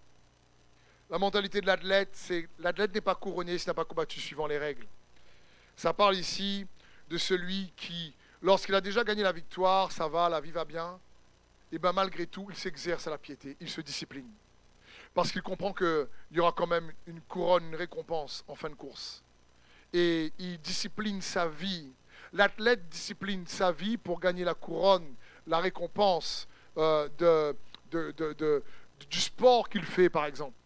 A: La mentalité de l'athlète, c'est l'athlète n'est pas couronné s'il n'a pas combattu suivant les règles. Ça parle ici de celui qui, lorsqu'il a déjà gagné la victoire, ça va, la vie va bien, et bien malgré tout, il s'exerce à la piété, il se discipline parce qu'il comprend qu'il y aura quand même une couronne, une récompense en fin de course. Et il discipline sa vie L'athlète discipline sa vie pour gagner la couronne, la récompense euh, du sport qu'il fait, par exemple.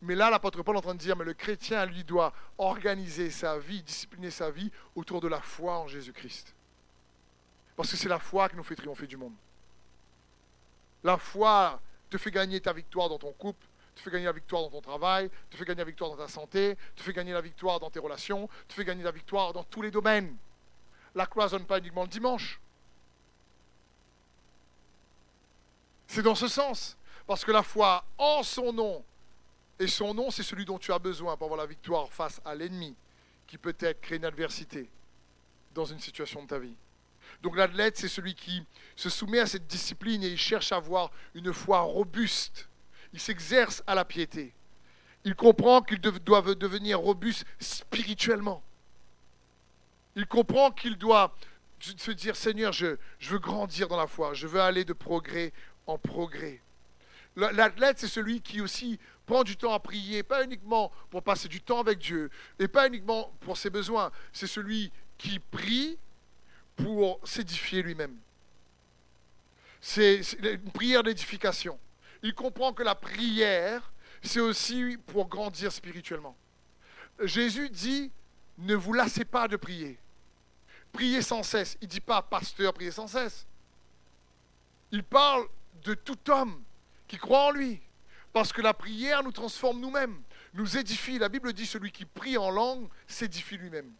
A: Mais là, l'apôtre Paul est en train de dire, mais le chrétien, lui, doit organiser sa vie, discipliner sa vie autour de la foi en Jésus-Christ. Parce que c'est la foi qui nous fait triompher du monde. La foi te fait gagner ta victoire dans ton couple, te fait gagner la victoire dans ton travail, te fait gagner la victoire dans ta santé, te fait gagner la victoire dans tes relations, te fait gagner la victoire dans tous les domaines. La cloisonne pas uniquement le dimanche. C'est dans ce sens. Parce que la foi en son nom, et son nom, c'est celui dont tu as besoin pour avoir la victoire face à l'ennemi, qui peut-être crée une adversité dans une situation de ta vie. Donc l'athlète, c'est celui qui se soumet à cette discipline et il cherche à avoir une foi robuste. Il s'exerce à la piété. Il comprend qu'il doit devenir robuste spirituellement. Il comprend qu'il doit se dire, Seigneur, je, je veux grandir dans la foi, je veux aller de progrès en progrès. L'athlète, c'est celui qui aussi prend du temps à prier, pas uniquement pour passer du temps avec Dieu, et pas uniquement pour ses besoins. C'est celui qui prie pour s'édifier lui-même. C'est une prière d'édification. Il comprend que la prière, c'est aussi pour grandir spirituellement. Jésus dit, ne vous lassez pas de prier. Priez sans cesse. Il ne dit pas, pasteur, priez sans cesse. Il parle de tout homme qui croit en lui. Parce que la prière nous transforme nous-mêmes, nous édifie. La Bible dit, celui qui prie en langue s'édifie lui-même.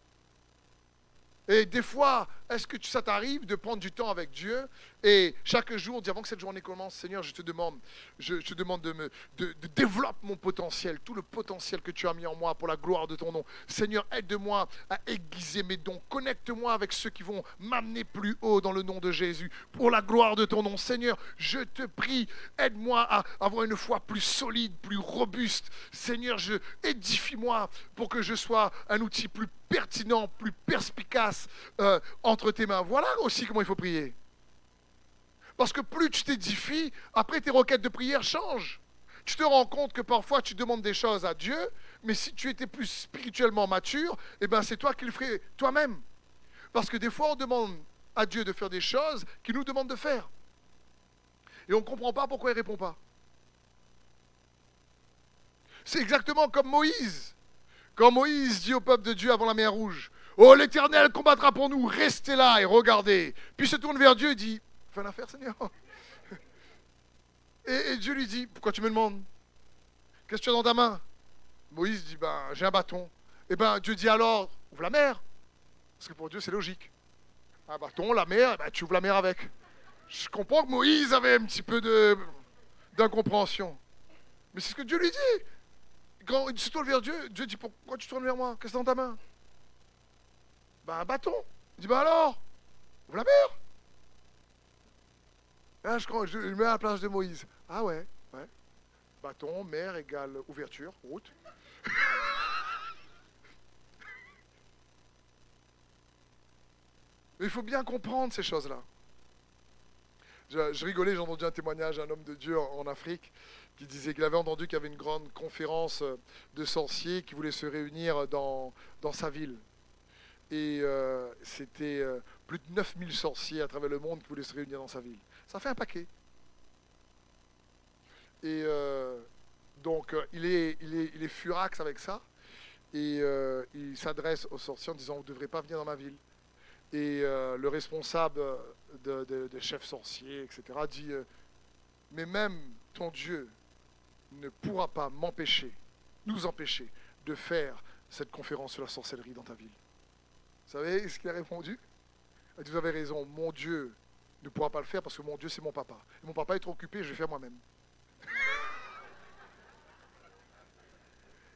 A: Et des fois, est-ce que ça t'arrive de prendre du temps avec Dieu et chaque jour, avant que cette journée commence, Seigneur, je te demande, je, te demande de me de, développer mon potentiel, tout le potentiel que tu as mis en moi pour la gloire de ton nom. Seigneur, aide-moi à aiguiser mes dons. Connecte-moi avec ceux qui vont m'amener plus haut dans le nom de Jésus pour la gloire de ton nom. Seigneur, je te prie, aide-moi à avoir une foi plus solide, plus robuste. Seigneur, je édifie-moi pour que je sois un outil plus pertinent, plus perspicace euh, entre tes mains. Voilà aussi comment il faut prier. Parce que plus tu t'édifies, après tes requêtes de prière changent. Tu te rends compte que parfois tu demandes des choses à Dieu, mais si tu étais plus spirituellement mature, eh ben c'est toi qui le ferais toi-même. Parce que des fois on demande à Dieu de faire des choses qu'il nous demande de faire. Et on ne comprend pas pourquoi il ne répond pas. C'est exactement comme Moïse. Quand Moïse dit au peuple de Dieu avant la mer rouge, Oh l'Éternel combattra pour nous, restez là et regardez. Puis se tourne vers Dieu et dit, fais l'affaire Seigneur. Et, Dieu lui dit, pourquoi tu me demandes? Qu'est-ce que tu as dans ta main? Moïse dit, ben j'ai un bâton. Et eh ben Dieu dit alors, ouvre la mer. Parce que pour Dieu c'est logique. Un bâton, la mer, ben, tu ouvres la mer avec. Je comprends que Moïse avait un petit peu d'incompréhension. Mais c'est ce que Dieu lui dit. Quand il se tourne vers Dieu, Dieu dit Pourquoi tu tournes vers moi? Qu'est-ce que dans ta main? Ben un bâton. Il dit Ben alors Ouvre la mer. Ah, je, crois, je, mets à la place de Moïse. Ah ouais. Bâton, mer égale ouverture, route. Mais *laughs* il faut bien comprendre ces choses-là. Je, rigolais, j'ai entendu un témoignage d'un homme de Dieu en, Afrique qui disait qu'il avait entendu qu'il y avait une grande conférence de sorciers qui voulaient se réunir dans sa ville. Et euh, c'était euh, plus de 9000 sorciers à travers le monde qui voulaient se réunir dans sa ville. Ça fait un paquet. Et euh, donc, il, est, il, est, furax avec ça. Et il s'adresse aux sorciers en disant Vous ne devrez pas venir dans ma ville. Et le responsable de, de, chef sorcier, etc., dit Mais même ton Dieu ne pourra pas m'empêcher, nous empêcher de faire cette conférence sur la sorcellerie dans ta ville. Vous savez ce qu'il a répondu? Vous avez raison, mon Dieu ne pourra pas le faire parce que mon Dieu, c'est mon papa. Et mon papa est trop occupé, je vais faire moi-même.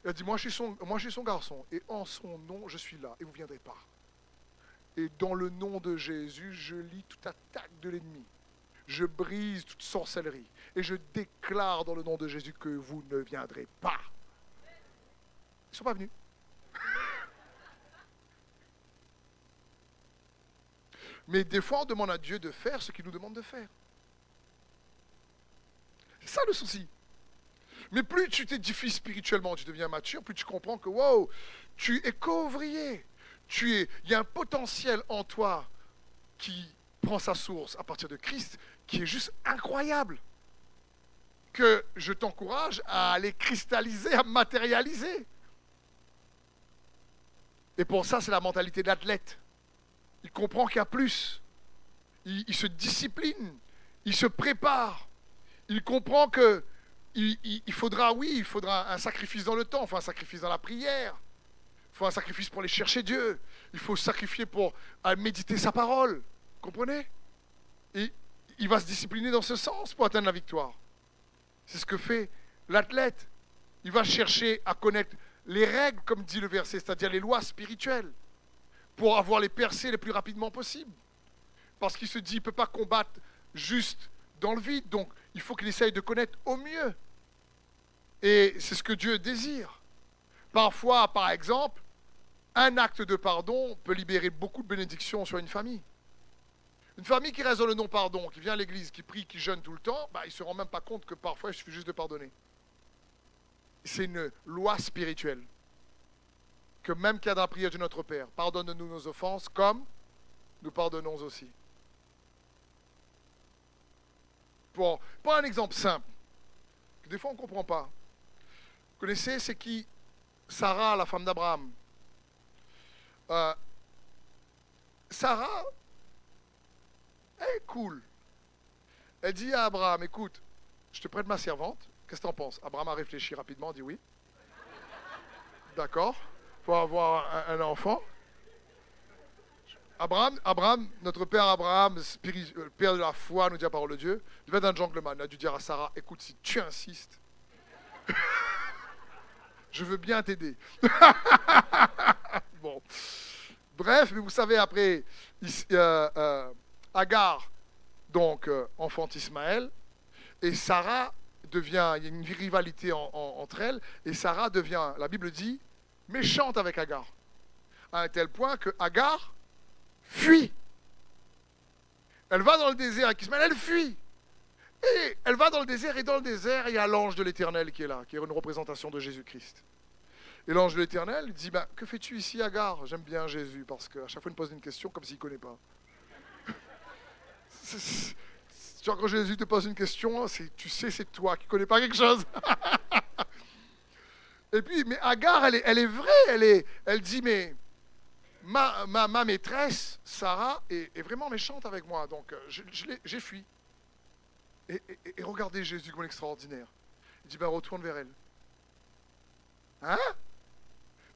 A: Il a dit, moi je, suis son, moi je suis son garçon, et en son nom, je suis là, et vous ne viendrez pas. Et dans le nom de Jésus, je lis toute attaque de l'ennemi. Je brise toute sorcellerie. Et je déclare dans le nom de Jésus que vous ne viendrez pas. Ils ne sont pas venus. Mais des fois, on demande à Dieu de faire ce qu'il nous demande de faire. C'est ça le souci. Mais plus tu t'édifies spirituellement, tu deviens mature, plus tu comprends que, wow, tu es co-ouvrier. il y a un potentiel en toi qui prend sa source à partir de Christ qui est juste incroyable. Que je t'encourage à aller cristalliser, à matérialiser. Et pour ça, c'est la mentalité de l'athlète. Il comprend qu'il y a plus. Il, se discipline. Il se prépare. Il comprend que il, faudra, oui, il faudra un sacrifice dans le temps, il faut un sacrifice dans la prière, il faut un sacrifice pour aller chercher Dieu, il faut sacrifier pour méditer sa parole. Comprenez? Et il va se discipliner dans ce sens pour atteindre la victoire. C'est ce que fait l'athlète. Il va chercher à connaître les règles, comme dit le verset, c'est-à-dire les lois spirituelles, pour avoir les percées le plus rapidement possible. Parce qu'il se dit, il ne peut pas combattre juste dans le vide, donc il faut qu'il essaye de connaître au mieux. Et c'est ce que Dieu désire. Parfois, par exemple, un acte de pardon peut libérer beaucoup de bénédictions sur une famille. Une famille qui reste dans le non-pardon, qui vient à l'église, qui prie, qui jeûne tout le temps, bah, il ne se rend même pas compte que parfois il suffit juste de pardonner c'est une loi spirituelle. Que même qu'il y a dans la prière de notre Père, pardonne-nous nos offenses comme nous pardonnons aussi. Pour, pour un exemple simple, que des fois on ne comprend pas. Vous connaissez, c'est qui? Sarah, la femme d'Abraham. Euh, Sarah, elle est cool. Elle dit à Abraham, écoute, je te prête ma servante, Qu'est-ce que tu en penses? Abraham a réfléchi rapidement, dit oui. D'accord Avoir un, enfant. Abraham, Abraham, notre père Abraham, euh, père de la foi, nous dit la parole de Dieu, va être un gentleman. Il a dû dire à Sarah Écoute, si tu insistes, *laughs* je veux bien t'aider. *laughs* bon. Bref, mais vous savez, après, euh, euh, Agar, donc, enfante Ismaël, et Sarah devient, il y a une rivalité entre elles, et Sarah devient, la Bible dit, méchante avec Agar. À un tel point que Agar fuit. Elle va dans le désert avec Ismaël, elle fuit. Et elle va dans le désert, et dans le désert, il y a l'ange de l'Éternel qui est là, qui est une représentation de Jésus-Christ. Et l'ange de l'Éternel dit, bah, que fais-tu ici, Agar? J'aime bien Jésus, parce qu'à chaque fois, il me pose une question comme s'il ne connaît pas. *laughs* Tu vois, quand Jésus te pose une question, tu sais, c'est toi qui ne connais pas quelque chose. *laughs* Et puis, mais Agar, elle est, elle est vraie, elle, est, elle dit, mais ma, ma, maîtresse, Sarah, est, vraiment méchante avec moi, donc euh, j'ai fui. Et, et, regardez Jésus comme extraordinaire. Il dit, ben retourne vers elle. Hein?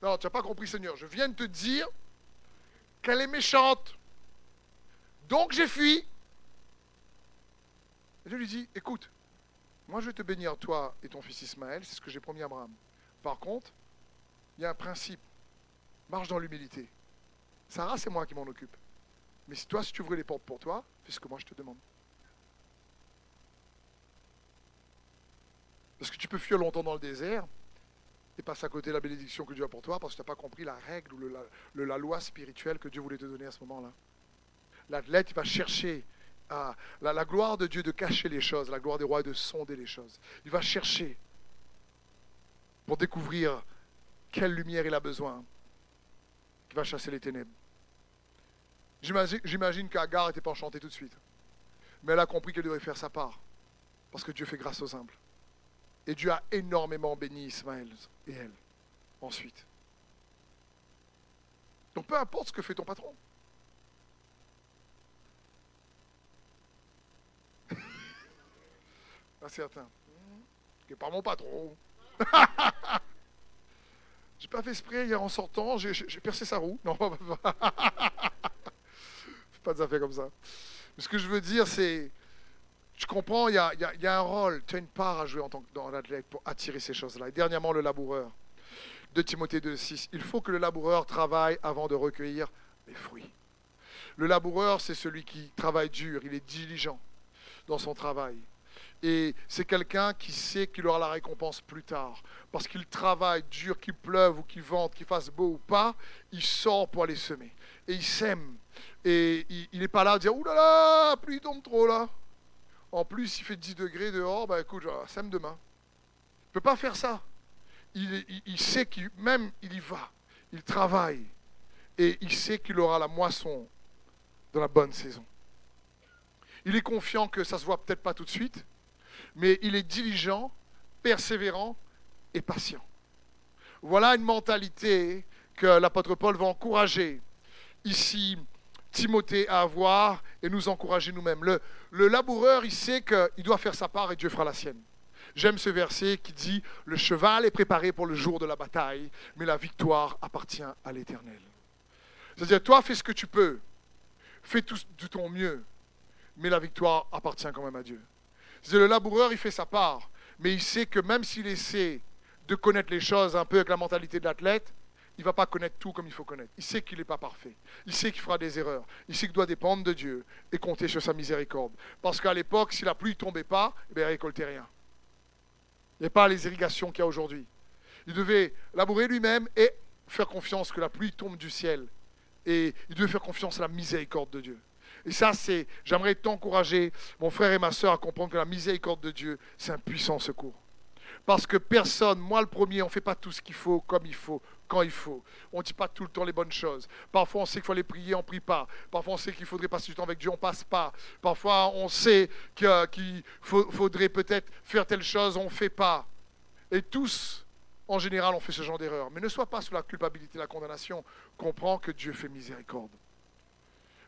A: Non, tu n'as pas compris, Seigneur. Je viens de te dire qu'elle est méchante. Donc j'ai fui. Et Dieu lui dit, écoute, moi je vais te bénir, toi et ton fils Ismaël, c'est ce que j'ai promis à Abraham. Par contre, il y a un principe, marche dans l'humilité. Sarah, c'est moi qui m'en occupe. Mais si toi, si tu ouvres les portes pour toi, fais ce que moi je te demande. Parce que tu peux fuir longtemps dans le désert et passer à côté de la bénédiction que Dieu a pour toi parce que tu n'as pas compris la règle ou la, loi spirituelle que Dieu voulait te donner à ce moment-là. L'athlète, il va chercher la, gloire de Dieu de cacher les choses, la gloire des rois de sonder les choses. Il va chercher pour découvrir quelle lumière il a besoin. Il va chasser les ténèbres. J'imagine qu'Agar n'était pas enchantée tout de suite. Mais elle a compris qu'elle devait faire sa part. Parce que Dieu fait grâce aux humbles. Et Dieu a énormément béni Ismaël et elle ensuite. Donc peu importe ce que fait ton patron. *laughs* à certains. Qui n'est pas mon patron. *laughs* j'ai pas fait exprès hier en sortant, j'ai percé sa roue. Non, *laughs* pas, des affaires comme ça. Mais ce que je veux dire, c'est, je comprends, il y a, un rôle, tu as une part à jouer en tant que dans pour attirer ces choses-là. Et dernièrement, le laboureur. De Timothée 2,6. Il faut que le laboureur travaille avant de recueillir les fruits. Le laboureur, c'est celui qui travaille dur, il est diligent dans son travail. Et c'est quelqu'un qui sait qu'il aura la récompense plus tard. Parce qu'il travaille dur, qu'il pleuve ou qu'il vente, qu'il fasse beau ou pas, il sort pour aller semer. Et il sème. Et il n'est pas là à dire Ouh là pluie tombe trop là. En plus, il fait 10 degrés dehors, bah écoute, sème demain. Il ne peut pas faire ça. Il, il, sait qu'il même il y va. Il travaille. et il sait qu'il aura la moisson dans la bonne saison. Il est confiant que ça ne se voit peut-être pas tout de suite, mais il est diligent, persévérant et patient. Voilà une mentalité que l'apôtre Paul va encourager ici Timothée à avoir et nous encourager nous-mêmes. Le, laboureur, il sait qu'il doit faire sa part et Dieu fera la sienne. J'aime ce verset qui dit, le cheval est préparé pour le jour de la bataille, mais la victoire appartient à l'Éternel. C'est-à-dire, toi, fais ce que tu peux, fais tout de ton mieux, mais la victoire appartient quand même à Dieu. Le laboureur, il fait sa part, mais il sait que même s'il essaie de connaître les choses un peu avec la mentalité de l'athlète, il ne va pas connaître tout comme il faut connaître. Il sait qu'il n'est pas parfait. Il sait qu'il fera des erreurs. Il sait qu'il doit dépendre de Dieu et compter sur sa miséricorde. Parce qu'à l'époque, si la pluie ne tombait pas, eh bien, il ne récoltait rien. Il n'y a pas les irrigations qu'il y a aujourd'hui. Il devait labourer lui-même et faire confiance que la pluie tombe du ciel. Et il devait faire confiance à la miséricorde de Dieu. Et ça, c'est, j'aimerais t'encourager, mon frère et ma soeur, à comprendre que la miséricorde de Dieu, c'est un puissant secours. Parce que personne, moi le premier, on ne fait pas tout ce qu'il faut comme il faut, quand il faut. On ne dit pas tout le temps les bonnes choses. Parfois, on sait qu'il faut aller prier, on ne prie pas. Parfois, on sait qu'il faudrait passer du temps avec Dieu, on ne passe pas. Parfois, on sait qu'il faudrait peut-être faire telle chose, on ne fait pas. Et tous, en général, on fait ce genre d'erreur. Mais ne sois pas sous la culpabilité, la condamnation. Comprends que Dieu fait miséricorde.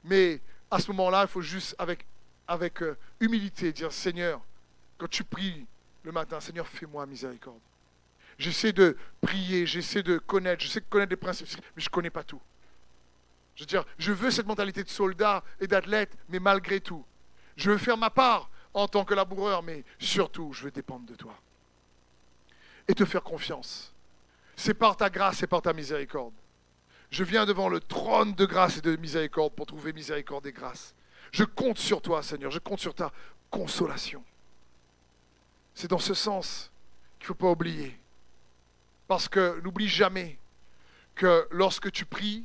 A: Mais à ce moment-là, il faut juste, avec, euh, humilité, dire Seigneur, quand tu pries, le matin, Seigneur, fais-moi miséricorde. J'essaie de prier, j'essaie de connaître, je sais connaître des principes, mais je ne connais pas tout. Je veux dire, je veux cette mentalité de soldat et d'athlète, mais malgré tout, je veux faire ma part en tant que laboureur, mais surtout, je veux dépendre de toi. Et te faire confiance. C'est par ta grâce et par ta miséricorde. Je viens devant le trône de grâce et de miséricorde pour trouver miséricorde et grâce. Je compte sur toi, Seigneur, je compte sur ta consolation. C'est dans ce sens qu'il ne faut pas oublier. Parce que n'oublie jamais que lorsque tu pries,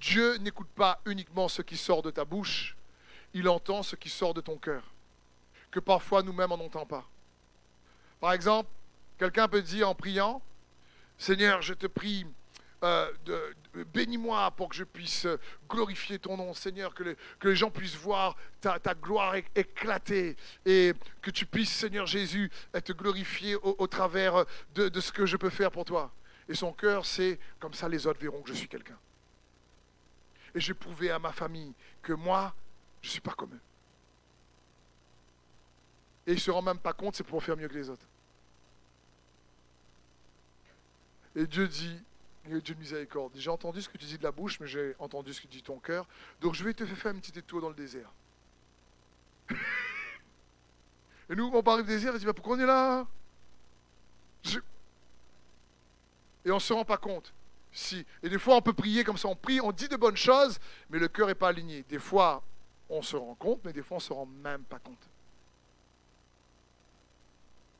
A: Dieu n'écoute pas uniquement ce qui sort de ta bouche, il entend ce qui sort de ton cœur, que parfois nous-mêmes on n'entend pas. Par exemple, quelqu'un peut dire en priant, Seigneur, je te prie euh, bénis-moi pour que je puisse glorifier ton nom, Seigneur, que, les gens puissent voir ta, gloire éclater et que tu puisses, Seigneur Jésus, être glorifié au, travers de, de, ce que je peux faire pour toi. Et son cœur, c'est comme ça les autres verront que je suis quelqu'un. Et j'ai prouvé à ma famille que moi, je ne suis pas comme eux. Et ils ne se rendent même pas compte, c'est pour faire mieux que les autres. Et Dieu dit, Dieu de miséricorde. J'ai entendu ce que tu dis de la bouche, mais j'ai entendu ce que dit ton cœur. Donc je vais te faire un petit détour dans le désert. *laughs* Et nous, on parle du désert, on dit, bah, pourquoi on est là? Et on ne se rend pas compte. Si. Et des fois, on peut prier comme ça, on prie, on dit de bonnes choses, mais le cœur n'est pas aligné. Des fois, on se rend compte, mais des fois, on ne se rend même pas compte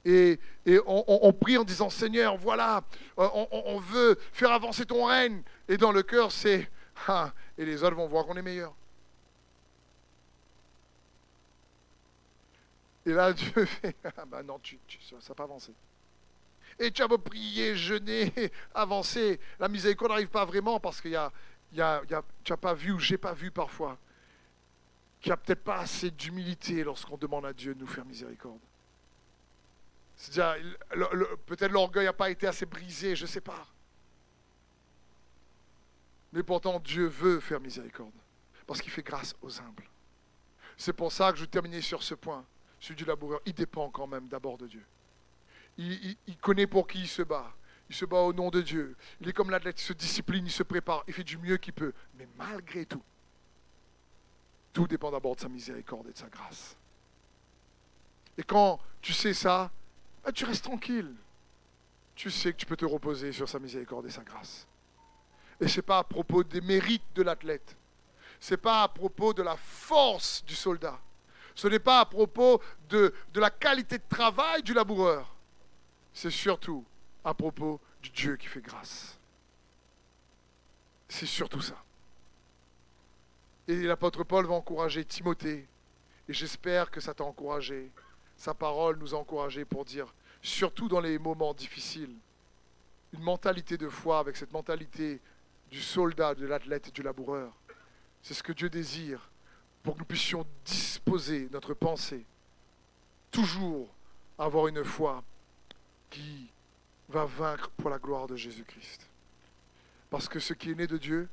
A: et, on, prie en disant Seigneur, voilà, euh, on, veut faire avancer ton règne. Et dans le cœur, c'est *laughs* ah, et les autres vont voir qu'on est meilleur. Et là, *laughs* Dieu fait ah ben non, tu, ça n'a pas avancé. Et tu as beau prier, jeûner, *laughs* avancer, la miséricorde n'arrive pas vraiment parce qu'il y a, y a, tu n'as pas vu ou j'ai pas vu parfois qu'il n'y a peut-être pas assez d'humilité lorsqu'on demande à Dieu de nous faire miséricorde. C'est-à-dire, peut-être l'orgueil n'a pas été assez brisé, je ne sais pas. Mais pourtant, Dieu veut faire miséricorde, parce qu'il fait grâce aux humbles. C'est pour ça que je terminer sur ce point, celui du laboureur. Il dépend quand même d'abord de Dieu. Il, connaît pour qui il se bat. Il se bat au nom de Dieu. Il est comme l'athlète, il se discipline, il se prépare, il fait du mieux qu'il peut. Mais malgré tout, tout dépend d'abord de sa miséricorde et de sa grâce. Et quand tu sais ça, ah, tu restes tranquille. Tu sais que tu peux te reposer sur sa miséricorde et sa grâce. Et ce n'est pas à propos des mérites de l'athlète. Ce n'est pas à propos de la force du soldat. Ce n'est pas à propos de, de la qualité de travail du laboureur. C'est surtout à propos du Dieu qui fait grâce. C'est surtout ça. Et l'apôtre Paul va encourager Timothée. Et j'espère que ça t'a encouragé sa parole nous a encouragés pour dire, surtout dans les moments difficiles, une mentalité de foi avec cette mentalité du soldat, de l'athlète et du laboureur. C'est ce que Dieu désire pour que nous puissions disposer notre pensée, toujours avoir une foi qui va vaincre pour la gloire de Jésus-Christ. Parce que ce qui est né de Dieu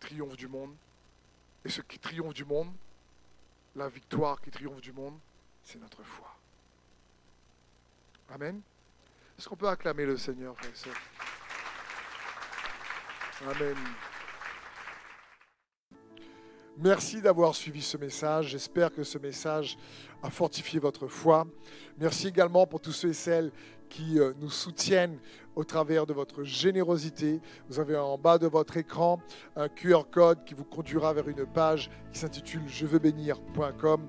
A: triomphe du monde. Et ce qui triomphe du monde, la victoire qui triomphe du monde, c'est notre foi. Amen. Est-ce qu'on peut acclamer le Seigneur, Amen. Merci d'avoir suivi ce message. J'espère que ce message a fortifié votre foi. Merci également pour tous ceux et celles qui euh, nous soutiennent au travers de votre générosité. Vous avez en bas de votre écran un QR code qui vous conduira vers une page qui s'intitule je veux bénir.com.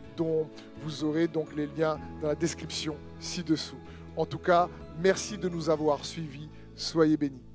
A: dont vous aurez donc les liens dans la description ci-dessous. En tout cas, merci de nous avoir suivis. Soyez bénis.